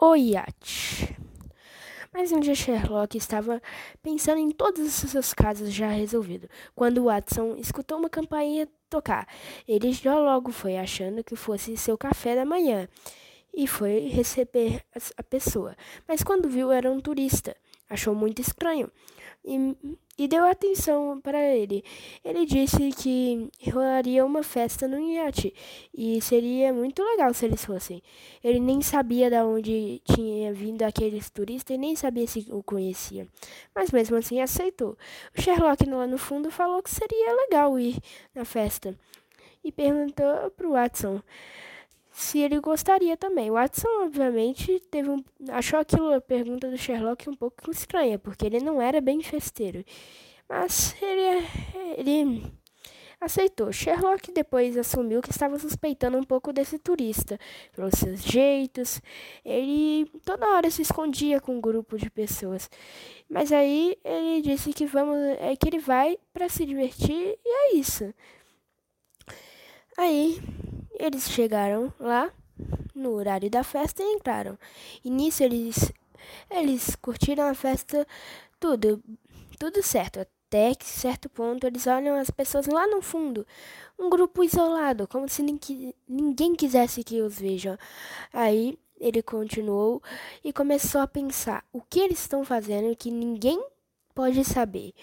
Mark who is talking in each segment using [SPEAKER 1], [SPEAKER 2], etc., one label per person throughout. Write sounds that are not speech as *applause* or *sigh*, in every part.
[SPEAKER 1] O iate. Mas um dia Sherlock estava pensando em todos os seus casos já resolvidos, quando Watson escutou uma campainha tocar. Ele já logo foi achando que fosse seu café da manhã e foi receber a pessoa. Mas quando viu era um turista, achou muito estranho e, e deu atenção para ele. Ele disse que rolaria uma festa no iate e seria muito legal se eles fossem. Ele nem sabia de onde tinha vindo aqueles turistas e nem sabia se o conhecia. Mas mesmo assim aceitou. O Sherlock lá no fundo falou que seria legal ir na festa e perguntou para o Watson se ele gostaria também. Watson, obviamente, teve um, achou aquilo, a pergunta do Sherlock um pouco estranha, porque ele não era bem festeiro. Mas ele, ele aceitou. Sherlock depois assumiu que estava suspeitando um pouco desse turista, pelos seus jeitos. Ele toda hora se escondia com um grupo de pessoas. Mas aí ele disse que vamos, é que ele vai para se divertir e é isso. Aí eles chegaram lá no horário da festa e entraram. E nisso eles eles curtiram a festa tudo, tudo certo. Até que certo ponto eles olham as pessoas lá no fundo, um grupo isolado, como se ninguém quisesse que os vejam. Aí ele continuou e começou a pensar o que eles estão fazendo que ninguém pode saber.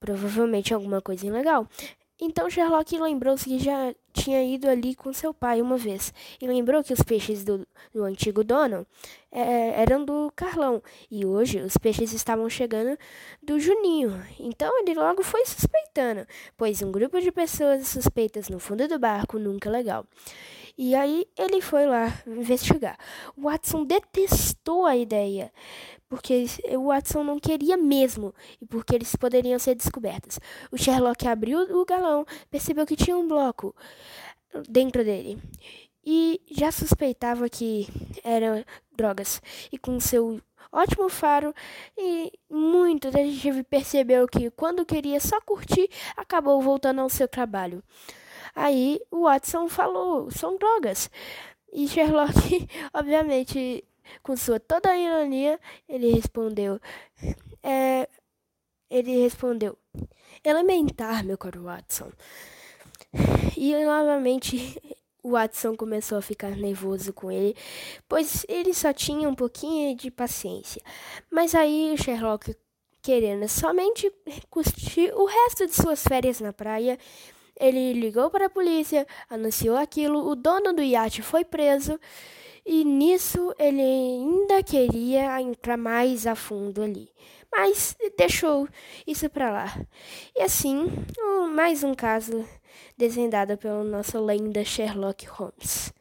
[SPEAKER 1] Provavelmente alguma coisa ilegal. Então Sherlock lembrou-se que já tinha ido ali com seu pai uma vez e lembrou que os peixes do, do antigo dono é, eram do Carlão e hoje os peixes estavam chegando do Juninho. Então ele logo foi suspeitando, pois um grupo de pessoas suspeitas no fundo do barco nunca é legal. E aí ele foi lá investigar. O Watson detestou a ideia, porque o Watson não queria mesmo e porque eles poderiam ser descobertos. O Sherlock abriu o galão, percebeu que tinha um bloco dentro dele e já suspeitava que eram drogas. E com seu ótimo faro e muito detetive percebeu que quando queria só curtir, acabou voltando ao seu trabalho. Aí o Watson falou: são drogas. E Sherlock, *laughs* obviamente, com sua toda a ironia, ele respondeu: é, ele respondeu: elementar, meu caro Watson. E novamente *laughs* o Watson começou a ficar nervoso com ele, pois ele só tinha um pouquinho de paciência. Mas aí Sherlock, querendo somente curtir o resto de suas férias na praia, ele ligou para a polícia, anunciou aquilo, o dono do iate foi preso e nisso ele ainda queria entrar mais a fundo ali, mas deixou isso para lá. E assim, mais um caso desvendado pelo nosso lenda Sherlock Holmes.